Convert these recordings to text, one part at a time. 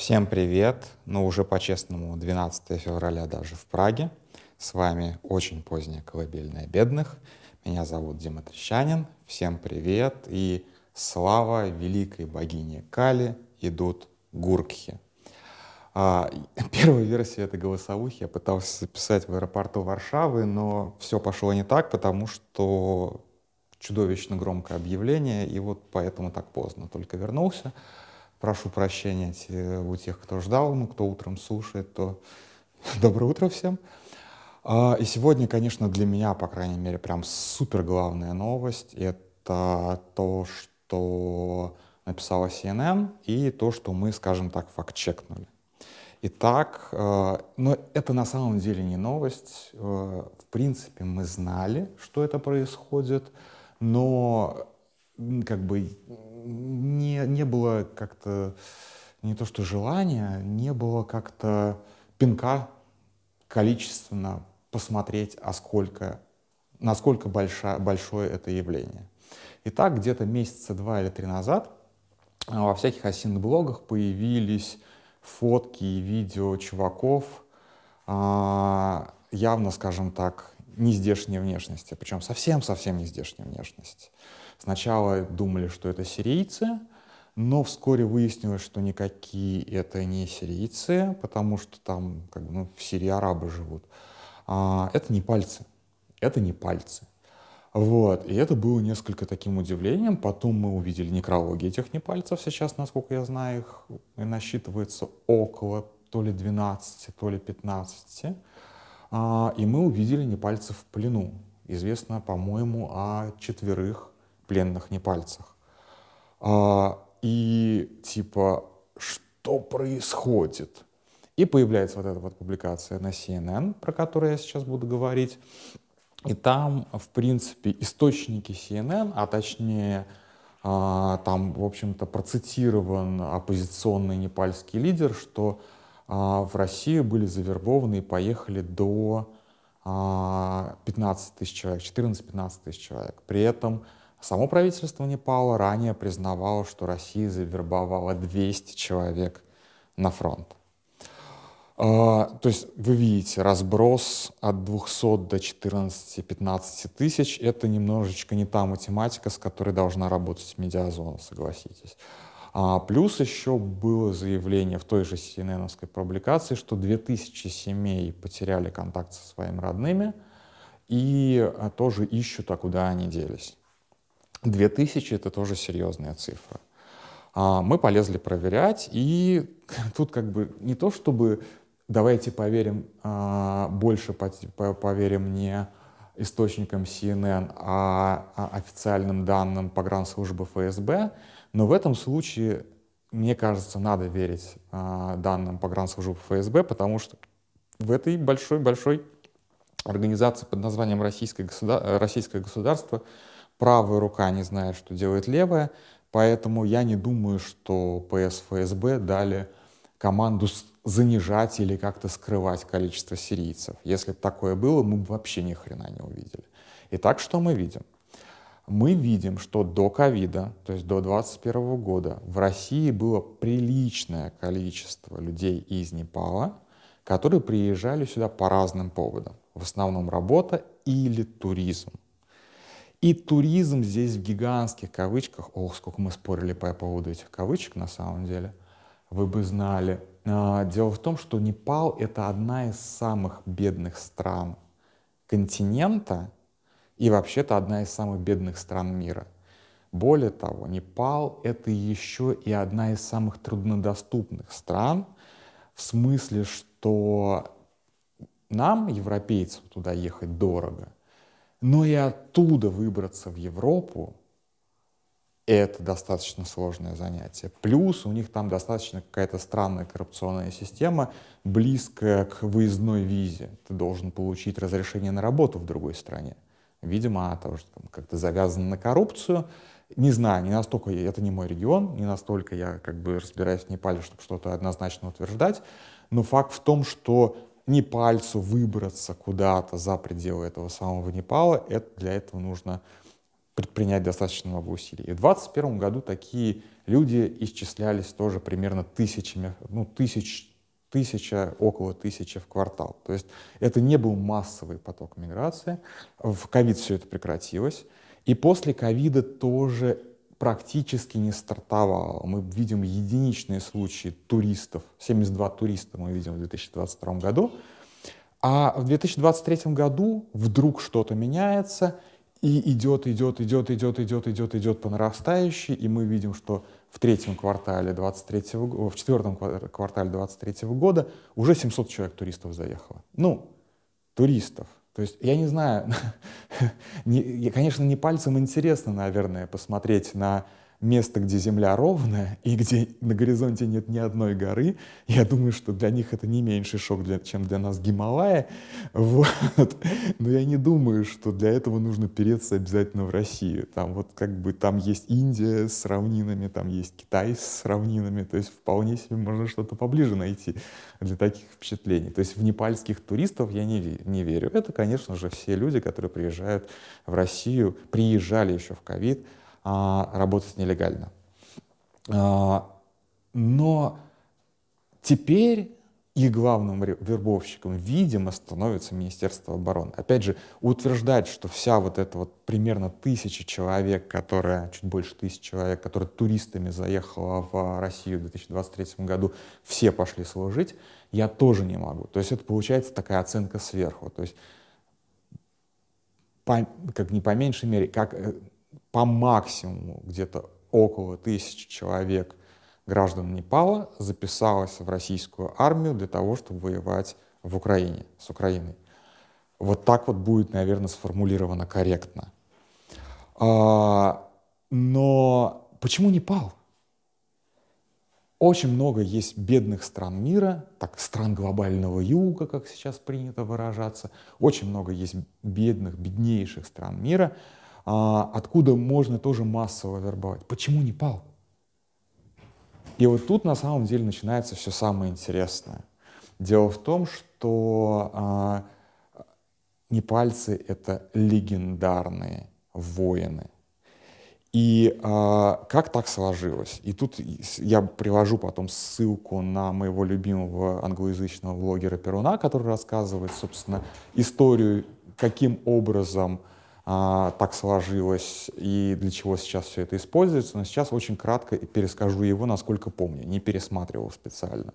Всем привет! Ну, уже по-честному, 12 февраля даже в Праге. С вами очень поздняя колыбельная бедных. Меня зовут Дима Трещанин. Всем привет и слава великой богине Кали идут гуркхи. А, первая версия этой голосовухи я пытался записать в аэропорту Варшавы, но все пошло не так, потому что чудовищно громкое объявление, и вот поэтому так поздно только вернулся. Прошу прощения у тех, кто ждал, ну, кто утром слушает, то доброе утро всем. А, и сегодня, конечно, для меня, по крайней мере, прям супер главная новость — это то, что написала CNN, и то, что мы, скажем так, факт-чекнули. Итак, э, но это на самом деле не новость. Э, в принципе, мы знали, что это происходит, но как бы не, не было как-то, не то что желания, не было как-то пинка количественно посмотреть, а сколько, насколько большое, большое это явление. Итак, где-то месяца два или три назад а, во всяких осинных блогах появились фотки и видео чуваков, а, явно, скажем так, не здешней внешности, причем совсем-совсем не здешней внешности. Сначала думали, что это сирийцы, но вскоре выяснилось, что никакие это не сирийцы, потому что там как бы, ну, в Сирии арабы живут. А, это не пальцы. Это не пальцы. Вот. И это было несколько таким удивлением. Потом мы увидели некрологи этих непальцев. Сейчас, насколько я знаю, их насчитывается около то ли 12, то ли 15. А, и мы увидели непальцев в плену. Известно, по-моему, о четверых пленных непальцах. А, и типа, что происходит? И появляется вот эта вот публикация на CNN, про которую я сейчас буду говорить. И там, в принципе, источники CNN, а точнее, а, там, в общем-то, процитирован оппозиционный непальский лидер, что а, в Россию были завербованы и поехали до 15 а, тысяч человек, 14-15 тысяч человек. При этом Само правительство Непала ранее признавало, что Россия завербовала 200 человек на фронт. А, то есть вы видите, разброс от 200 до 14-15 тысяч — это немножечко не та математика, с которой должна работать медиазона, согласитесь. А плюс еще было заявление в той же cnn публикации, что 2000 семей потеряли контакт со своими родными и а, тоже ищут, а куда они делись. 2000 — это тоже серьезная цифра. А, мы полезли проверять, и тут как бы не то, чтобы давайте поверим, а, больше поверим не источникам CNN, а, а официальным данным погранслужбы ФСБ, но в этом случае, мне кажется, надо верить данным погранслужбы ФСБ, потому что в этой большой-большой организации под названием Российское, государ... Российское государство правая рука не знает, что делает левая, поэтому я не думаю, что ПС ФСБ дали команду занижать или как-то скрывать количество сирийцев. Если бы такое было, мы бы вообще ни хрена не увидели. Итак, что мы видим? Мы видим, что до ковида, то есть до 2021 года, в России было приличное количество людей из Непала, которые приезжали сюда по разным поводам. В основном работа или туризм. И туризм здесь в гигантских кавычках, ох, сколько мы спорили по поводу этих кавычек на самом деле, вы бы знали. А, дело в том, что Непал — это одна из самых бедных стран континента и вообще-то одна из самых бедных стран мира. Более того, Непал — это еще и одна из самых труднодоступных стран, в смысле, что нам, европейцам, туда ехать дорого — но и оттуда выбраться в Европу — это достаточно сложное занятие. Плюс у них там достаточно какая-то странная коррупционная система, близкая к выездной визе. Ты должен получить разрешение на работу в другой стране. Видимо, она тоже как-то завязана на коррупцию. Не знаю, не настолько, это не мой регион, не настолько я как бы разбираюсь в Непале, чтобы что-то однозначно утверждать. Но факт в том, что Непальцу выбраться куда-то за пределы этого самого Непала, это, для этого нужно предпринять достаточно много усилий. И в 2021 году такие люди исчислялись тоже примерно тысячами, ну, тысяч, тысяча, около тысячи в квартал. То есть это не был массовый поток миграции. В ковид все это прекратилось. И после ковида тоже практически не стартовало. Мы видим единичные случаи туристов, 72 туриста мы видим в 2022 году, а в 2023 году вдруг что-то меняется, и идет, идет, идет, идет, идет, идет, идет по нарастающей, и мы видим, что в третьем квартале 23 в четвертом квартале 23 года уже 700 человек туристов заехало. Ну, туристов. То есть я не знаю, не, конечно, не пальцем интересно, наверное, посмотреть на место, где земля ровная и где на горизонте нет ни одной горы, я думаю, что для них это не меньший шок, для, чем для нас Гималая. Вот. Но я не думаю, что для этого нужно переться обязательно в Россию. Там вот как бы там есть Индия с равнинами, там есть Китай с равнинами, то есть вполне себе можно что-то поближе найти для таких впечатлений. То есть в непальских туристов я не, не верю. Это, конечно же, все люди, которые приезжают в Россию, приезжали еще в ковид, а, работать нелегально. А, но теперь их главным вербовщиком, видимо, становится Министерство обороны. Опять же, утверждать, что вся вот эта вот примерно тысяча человек, которая, чуть больше тысячи человек, которые туристами заехала в Россию в 2023 году, все пошли служить, я тоже не могу. То есть это получается такая оценка сверху. То есть по, как не по меньшей мере, как э, по максимуму где-то около тысячи человек граждан Непала записалось в российскую армию для того, чтобы воевать в Украине, с Украиной. Вот так вот будет, наверное, сформулировано корректно. А, но почему Непал? Очень много есть бедных стран мира, так, стран глобального юга, как сейчас принято выражаться. Очень много есть бедных, беднейших стран мира, откуда можно тоже массово вербовать. Почему Непал? И вот тут на самом деле начинается все самое интересное. Дело в том, что а, непальцы — это легендарные воины. И а, как так сложилось? И тут я привожу потом ссылку на моего любимого англоязычного блогера Перуна, который рассказывает, собственно, историю, каким образом а, так сложилось и для чего сейчас все это используется, но сейчас очень кратко перескажу его, насколько помню, не пересматривал специально.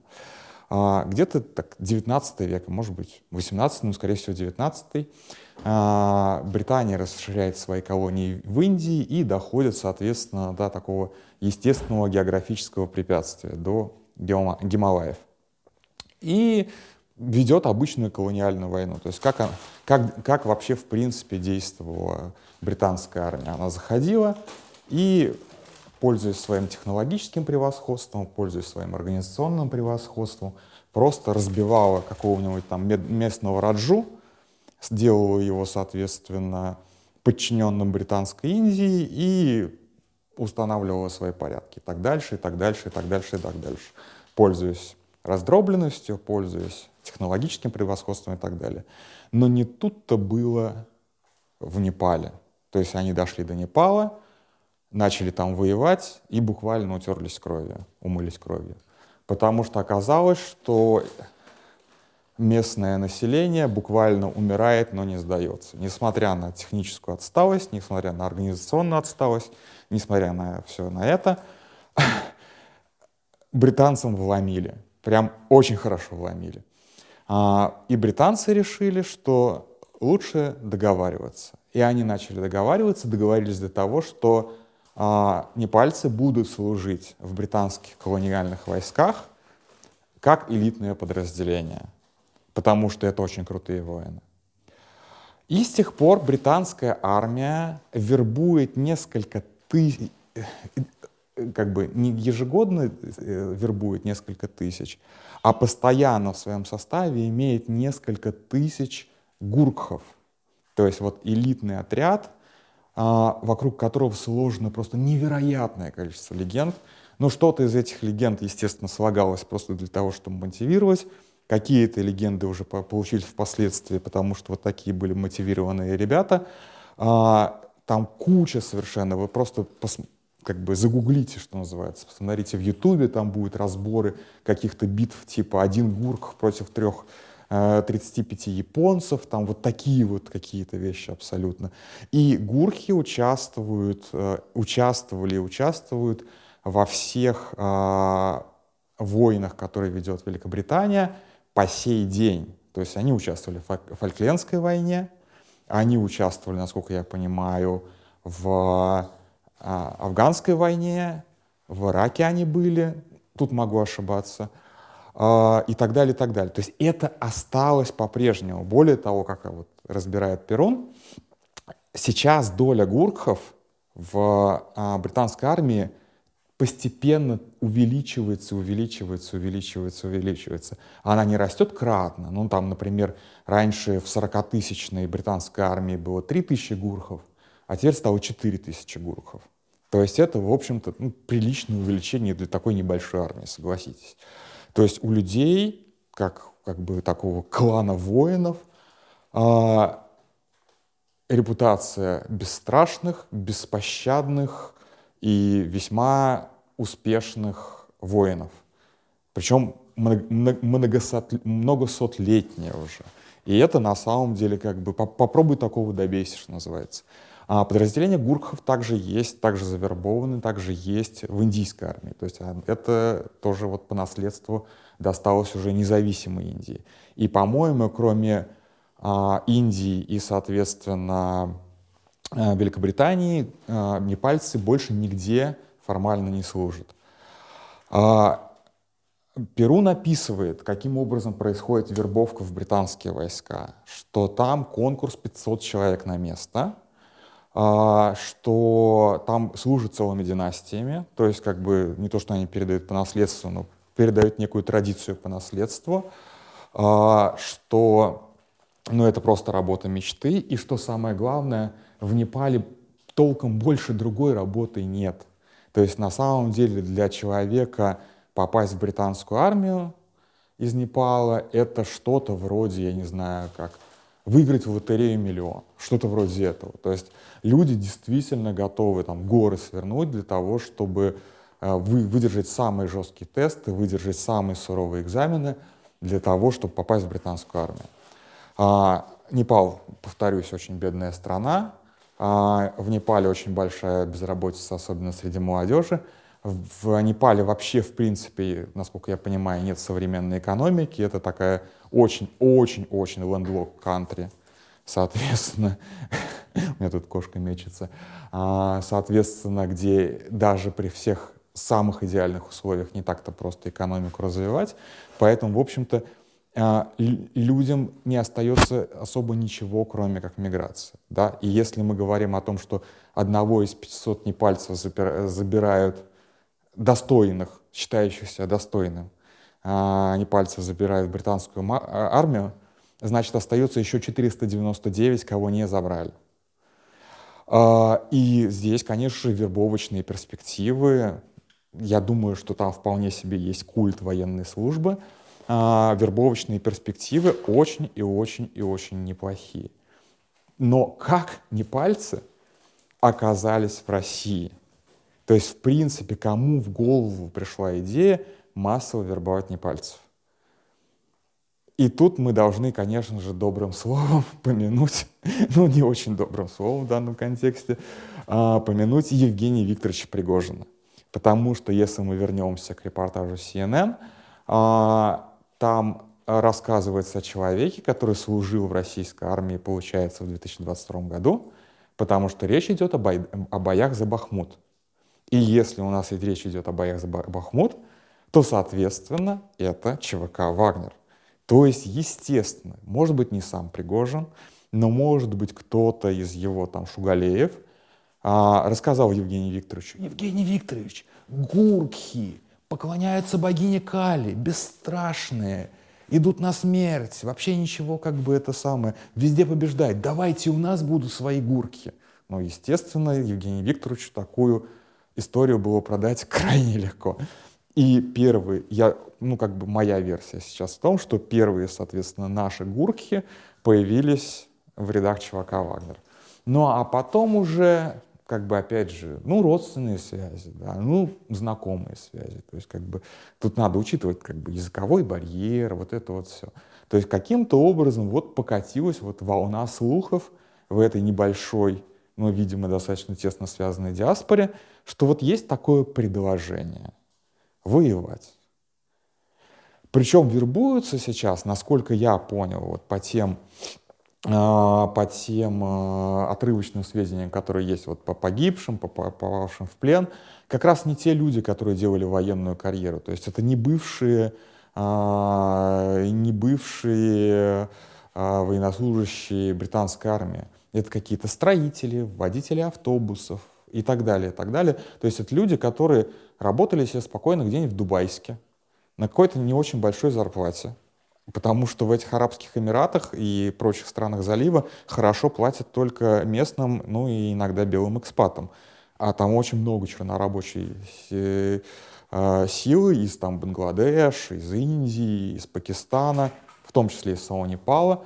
А, где-то так 19 век, может быть 18, но скорее всего 19 а, Британия расширяет свои колонии в Индии и доходит, соответственно, до такого естественного географического препятствия, до Гималаев. И ведет обычную колониальную войну. То есть как, как, как вообще в принципе действовала британская армия. Она заходила и, пользуясь своим технологическим превосходством, пользуясь своим организационным превосходством, просто разбивала какого-нибудь там местного раджу, сделала его, соответственно, подчиненным Британской Индии и устанавливала свои порядки и так дальше, и так дальше, и так дальше, и так дальше, пользуясь раздробленностью, пользуясь технологическим превосходством и так далее. Но не тут-то было в Непале. То есть они дошли до Непала, начали там воевать и буквально утерлись кровью, умылись кровью. Потому что оказалось, что местное население буквально умирает, но не сдается. Несмотря на техническую отсталость, несмотря на организационную отсталость, несмотря на все на это, британцам вломили. Прям очень хорошо вломили. А, и британцы решили, что лучше договариваться. И они начали договариваться, договорились до того, что а, непальцы будут служить в британских колониальных войсках как элитное подразделение, потому что это очень крутые воины. И с тех пор британская армия вербует несколько тысяч, как бы не ежегодно э, вербует несколько тысяч, а постоянно в своем составе имеет несколько тысяч гуркхов. То есть вот элитный отряд, а, вокруг которого сложено просто невероятное количество легенд. Но что-то из этих легенд, естественно, слагалось просто для того, чтобы мотивировать. Какие-то легенды уже получились впоследствии, потому что вот такие были мотивированные ребята. А, там куча совершенно, вы просто пос как бы загуглите, что называется, посмотрите в Ютубе, там будут разборы каких-то битв типа один гурк против трех 35 э, японцев, там вот такие вот какие-то вещи абсолютно. И гурхи участвуют, э, участвовали и участвуют во всех э, войнах, которые ведет Великобритания по сей день. То есть они участвовали в Фольклендской войне, они участвовали, насколько я понимаю, в афганской войне, в Ираке они были, тут могу ошибаться, а, и так далее, и так далее. То есть это осталось по-прежнему. Более того, как вот разбирает Перун, сейчас доля гуркхов в а, британской армии постепенно увеличивается, увеличивается, увеличивается, увеличивается. Она не растет кратно. Ну, там, например, раньше в 40-тысячной британской армии было 3000 гурхов, а теперь стало 4000 гурхов. То есть это, в общем-то, ну, приличное увеличение для такой небольшой армии, согласитесь. То есть у людей, как, как бы такого клана воинов, а, репутация бесстрашных, беспощадных и весьма успешных воинов. Причем многосотлетняя уже. И это на самом деле как бы попробуй такого добейся, что называется. А подразделения гуркхов также есть, также завербованы, также есть в индийской армии. То есть а, это тоже вот по наследству досталось уже независимой Индии. И, по-моему, кроме а, Индии и, соответственно, а, Великобритании, а, непальцы больше нигде формально не служат. А, Перу написывает, каким образом происходит вербовка в британские войска, что там конкурс 500 человек на место, что там служат целыми династиями, то есть как бы не то, что они передают по наследству, но передают некую традицию по наследству, а, что ну, это просто работа мечты, и что самое главное, в Непале толком больше другой работы нет. То есть на самом деле для человека попасть в британскую армию из Непала это что-то вроде, я не знаю, как выиграть в лотерею миллион, что-то вроде этого. То есть люди действительно готовы там горы свернуть для того, чтобы э, вы, выдержать самые жесткие тесты, выдержать самые суровые экзамены для того, чтобы попасть в британскую армию. А, Непал, повторюсь, очень бедная страна. А, в Непале очень большая безработица, особенно среди молодежи. В Непале вообще, в принципе, насколько я понимаю, нет современной экономики. Это такая очень-очень-очень landlocked country. Соответственно, у меня тут кошка мечется. А, соответственно, где даже при всех самых идеальных условиях не так-то просто экономику развивать. Поэтому, в общем-то, а, людям не остается особо ничего, кроме как миграция. Да? И если мы говорим о том, что одного из 500 непальцев забирают достойных, считающихся достойным, а, непальцев забирают британскую а, армию, значит, остается еще 499, кого не забрали. А, и здесь, конечно, вербовочные перспективы. Я думаю, что там вполне себе есть культ военной службы. Вербовочные перспективы очень и очень и очень неплохие. Но как непальцы оказались в России – то есть, в принципе, кому в голову пришла идея массово вербовать непальцев? И тут мы должны, конечно же, добрым словом помянуть, ну не очень добрым словом в данном контексте, а, помянуть Евгения Викторовича Пригожина. Потому что если мы вернемся к репортажу CNN, а, там рассказывается о человеке, который служил в российской армии, получается, в 2022 году, потому что речь идет о, бой, о боях за Бахмут. И если у нас речь идет о боях за Бахмут, то, соответственно, это ЧВК «Вагнер». То есть, естественно, может быть, не сам Пригожин, но может быть кто-то из его там Шугалеев а, рассказал Евгению Викторовичу, Евгений Викторович, гуркхи поклоняются богине Кали, бесстрашные, идут на смерть, вообще ничего как бы это самое, везде побеждать, давайте у нас будут свои гурки. Но, естественно, Евгению Викторовичу такую историю было продать крайне легко. И первый, я, ну как бы моя версия сейчас в том, что первые, соответственно, наши гурки появились в рядах чувака Вагнер. Ну а потом уже как бы, опять же, ну, родственные связи, да, ну, знакомые связи. То есть, как бы, тут надо учитывать, как бы, языковой барьер, вот это вот все. То есть, каким-то образом вот покатилась вот волна слухов в этой небольшой, но, видимо, достаточно тесно связанной диаспоре, что вот есть такое предложение — воевать. Причем вербуются сейчас, насколько я понял, вот по тем а, по тем а, отрывочным сведениям, которые есть вот по погибшим, по попавшим в плен, как раз не те люди, которые делали военную карьеру. То есть это не бывшие, а, не бывшие военнослужащие британской армии. Это какие-то строители, водители автобусов и так далее, и так далее. То есть это люди, которые работали себе спокойно где-нибудь в Дубайске на какой-то не очень большой зарплате, Потому что в этих Арабских Эмиратах и прочих странах залива хорошо платят только местным, ну и иногда белым экспатам. А там очень много чернорабочей а, силы из там, Бангладеш, из Индии, из Пакистана, в том числе из самого Непала,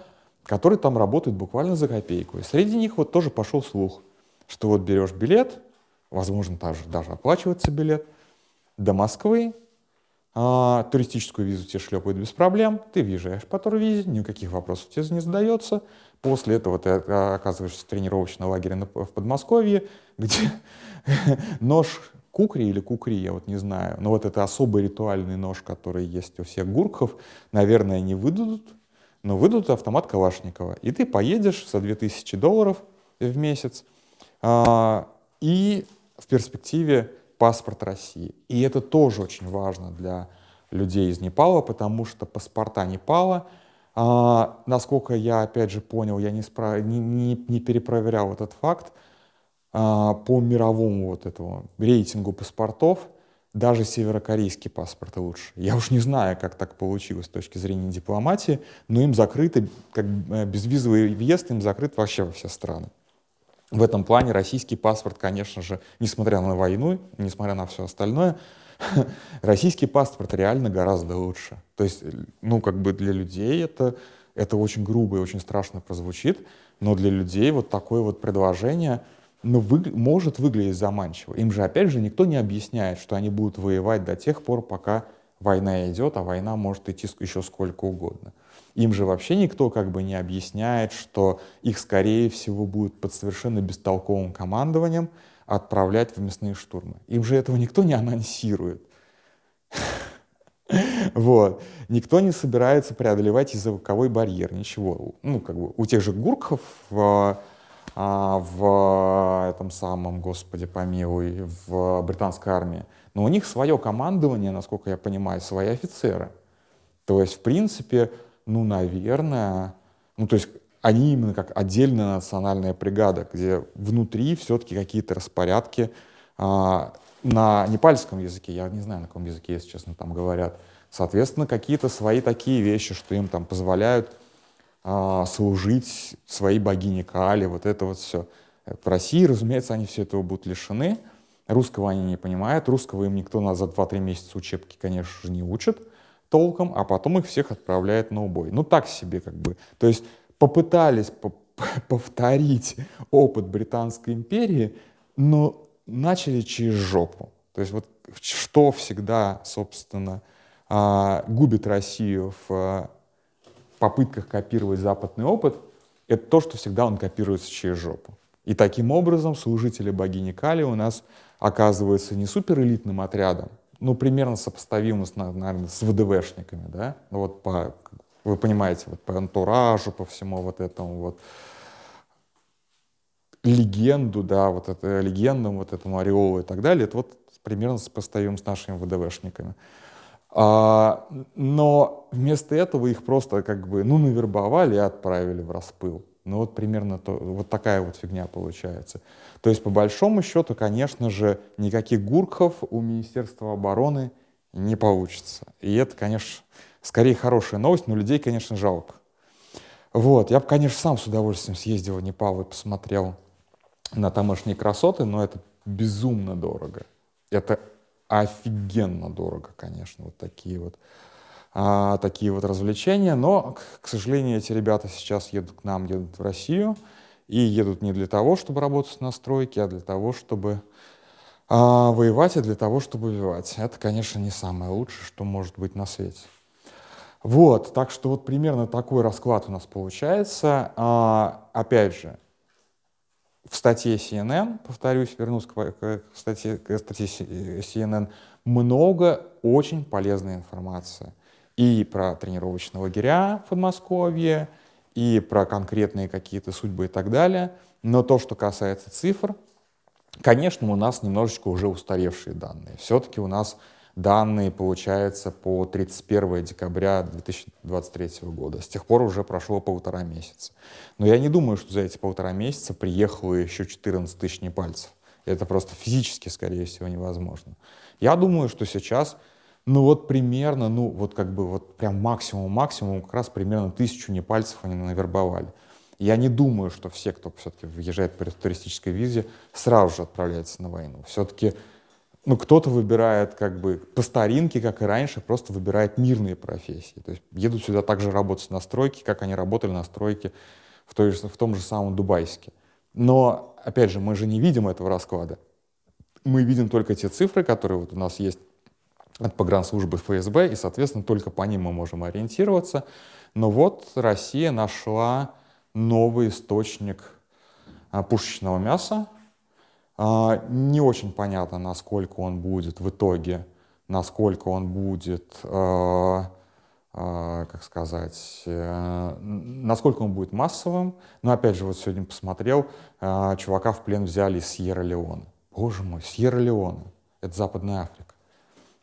которые там работают буквально за копейку. И среди них вот тоже пошел слух, что вот берешь билет, возможно, даже, даже оплачивается билет, до Москвы, а, туристическую визу тебе шлепают без проблем, ты въезжаешь по турвизе, никаких вопросов тебе не задается. После этого ты оказываешься в тренировочном лагере в Подмосковье, где нож кукри или кукри, я вот не знаю, но вот это особый ритуальный нож, который есть у всех гурков, наверное, не выдадут, но выдадут автомат Калашникова. И ты поедешь за 2000 долларов в месяц, а, и в перспективе паспорт России. И это тоже очень важно для людей из Непала, потому что паспорта Непала, а, насколько я опять же понял, я не, спра... не, не, не перепроверял этот факт, а, по мировому вот этому рейтингу паспортов даже северокорейские паспорты лучше. Я уж не знаю, как так получилось с точки зрения дипломатии, но им закрыты, как э, безвизовый въезд им закрыт вообще во все страны. В этом плане российский паспорт, конечно же, несмотря на войну, несмотря на все остальное, российский паспорт реально гораздо лучше. То есть, ну, как бы для людей это, это очень грубо и очень страшно прозвучит, но для людей вот такое вот предложение, ну, вы, может выглядеть заманчиво. Им же, опять же, никто не объясняет, что они будут воевать до тех пор, пока война идет, а война может идти еще сколько угодно. Им же вообще никто как бы не объясняет, что их, скорее всего, будут под совершенно бестолковым командованием отправлять в мясные штурмы. Им же этого никто не анонсирует. Вот. Никто не собирается преодолевать языковой барьер, ничего. Ну, как бы у тех же гурков а, в этом самом, господи помилуй, в британской армии, но у них свое командование, насколько я понимаю, свои офицеры. То есть, в принципе, ну, наверное, ну, то есть они именно как отдельная национальная бригада, где внутри все-таки какие-то распорядки а, на непальском языке, я не знаю, на каком языке, если честно, там говорят, соответственно, какие-то свои такие вещи, что им там позволяют а, служить своей богине Кали, вот это вот все. В России, разумеется, они все этого будут лишены, русского они не понимают, русского им никто на за 2-3 месяца учебки, конечно же, не учит, толком, а потом их всех отправляет на убой. Ну так себе как бы. То есть попытались повторить опыт Британской империи, но начали через жопу. То есть вот что всегда, собственно, а, губит Россию в а, попытках копировать западный опыт, это то, что всегда он копируется через жопу. И таким образом служители богини Кали у нас оказываются не суперэлитным отрядом, ну, примерно сопоставимо, с, наверное, с ВДВшниками, да, ну, вот по, вы понимаете, вот по антуражу, по всему вот этому вот легенду, да, вот это легендам, вот этому ореолу и так далее, это вот примерно сопоставим с нашими ВДВшниками. А, но вместо этого их просто как бы, ну, навербовали и отправили в распыл. Ну вот примерно то, вот такая вот фигня получается. То есть по большому счету, конечно же, никаких гурков у Министерства обороны не получится. И это, конечно, скорее хорошая новость, но людей, конечно, жалко. Вот, я бы, конечно, сам с удовольствием съездил в Непал и посмотрел на тамошние красоты, но это безумно дорого. Это офигенно дорого, конечно, вот такие вот а, такие вот развлечения. Но, к, к сожалению, эти ребята сейчас едут к нам, едут в Россию. и едут не для того, чтобы работать на стройке, а для того, чтобы а, воевать, и для того, чтобы убивать. Это, конечно, не самое лучшее, что может быть на свете. Вот, так что вот примерно такой расклад у нас получается. А, опять же, в статье CNN, повторюсь, вернусь к, к, статье, к статье CNN, много очень полезной информации. И про тренировочные лагеря в Подмосковье, и про конкретные какие-то судьбы и так далее. Но то, что касается цифр, конечно, у нас немножечко уже устаревшие данные. Все-таки у нас данные, получается, по 31 декабря 2023 года. С тех пор уже прошло полтора месяца. Но я не думаю, что за эти полтора месяца приехало еще 14 тысяч непальцев. Это просто физически, скорее всего, невозможно. Я думаю, что сейчас, ну вот примерно, ну вот как бы вот прям максимум-максимум, как раз примерно тысячу непальцев они навербовали. Я не думаю, что все, кто все-таки въезжает по туристической визе, сразу же отправляется на войну. Все-таки ну, кто-то выбирает как бы по старинке, как и раньше, просто выбирает мирные профессии. То есть едут сюда также работать на стройке, как они работали на стройке в, той же, в том же самом Дубайске. Но, опять же, мы же не видим этого расклада. Мы видим только те цифры, которые вот у нас есть от погранслужбы ФСБ, и, соответственно, только по ним мы можем ориентироваться. Но вот Россия нашла новый источник а, пушечного мяса, не очень понятно, насколько он будет в итоге, насколько он будет, а, а, как сказать, э, насколько он будет массовым. Но опять же, вот сегодня посмотрел, чувака в плен взяли из Сьерра-Леона. Боже мой, Сьерра-Леона. Это Западная Африка.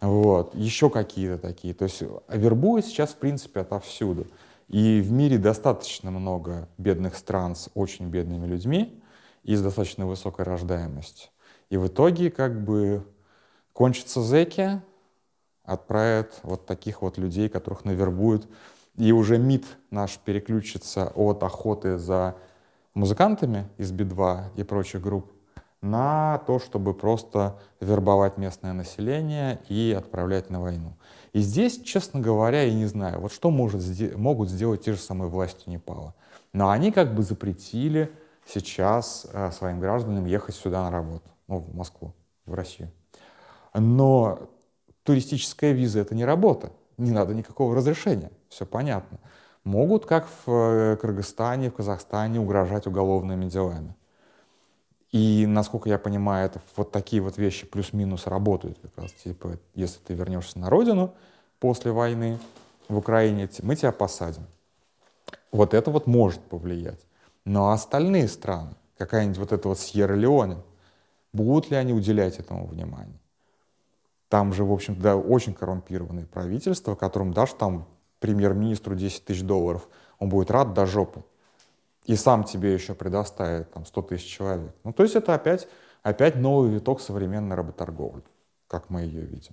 Вот. Еще какие-то такие. То есть вербуют сейчас, в принципе, отовсюду. И в мире достаточно много бедных стран с очень бедными людьми, и достаточно высокой рождаемостью. И в итоге как бы кончатся зеки, отправят вот таких вот людей, которых навербуют, и уже МИД наш переключится от охоты за музыкантами из Би-2 и прочих групп на то, чтобы просто вербовать местное население и отправлять на войну. И здесь, честно говоря, я не знаю, вот что может, могут сделать те же самые власти Непала. Но они как бы запретили сейчас э, своим гражданам ехать сюда на работу, ну, в Москву, в Россию. Но туристическая виза — это не работа, не надо никакого разрешения, все понятно. Могут, как в э, Кыргызстане, в Казахстане, угрожать уголовными делами. И, насколько я понимаю, это вот такие вот вещи плюс-минус работают как раз. Типа, если ты вернешься на родину после войны в Украине, мы тебя посадим. Вот это вот может повлиять. Но остальные страны, какая-нибудь вот эта вот Сьерра-Леоне, будут ли они уделять этому внимание? Там же, в общем-то, да, очень коррумпированное правительство, которым дашь там премьер-министру 10 тысяч долларов, он будет рад до жопы. И сам тебе еще предоставит там 100 тысяч человек. Ну, то есть это опять, опять новый виток современной работорговли, как мы ее видим.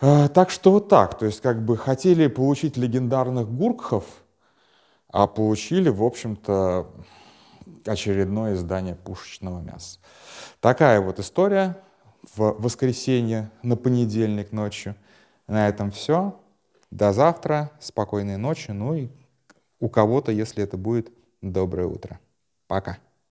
А, так что вот так. То есть как бы хотели получить легендарных гуркхов – а получили, в общем-то, очередное издание пушечного мяса. Такая вот история в воскресенье на понедельник ночью. На этом все. До завтра. Спокойной ночи. Ну и у кого-то, если это будет, доброе утро. Пока.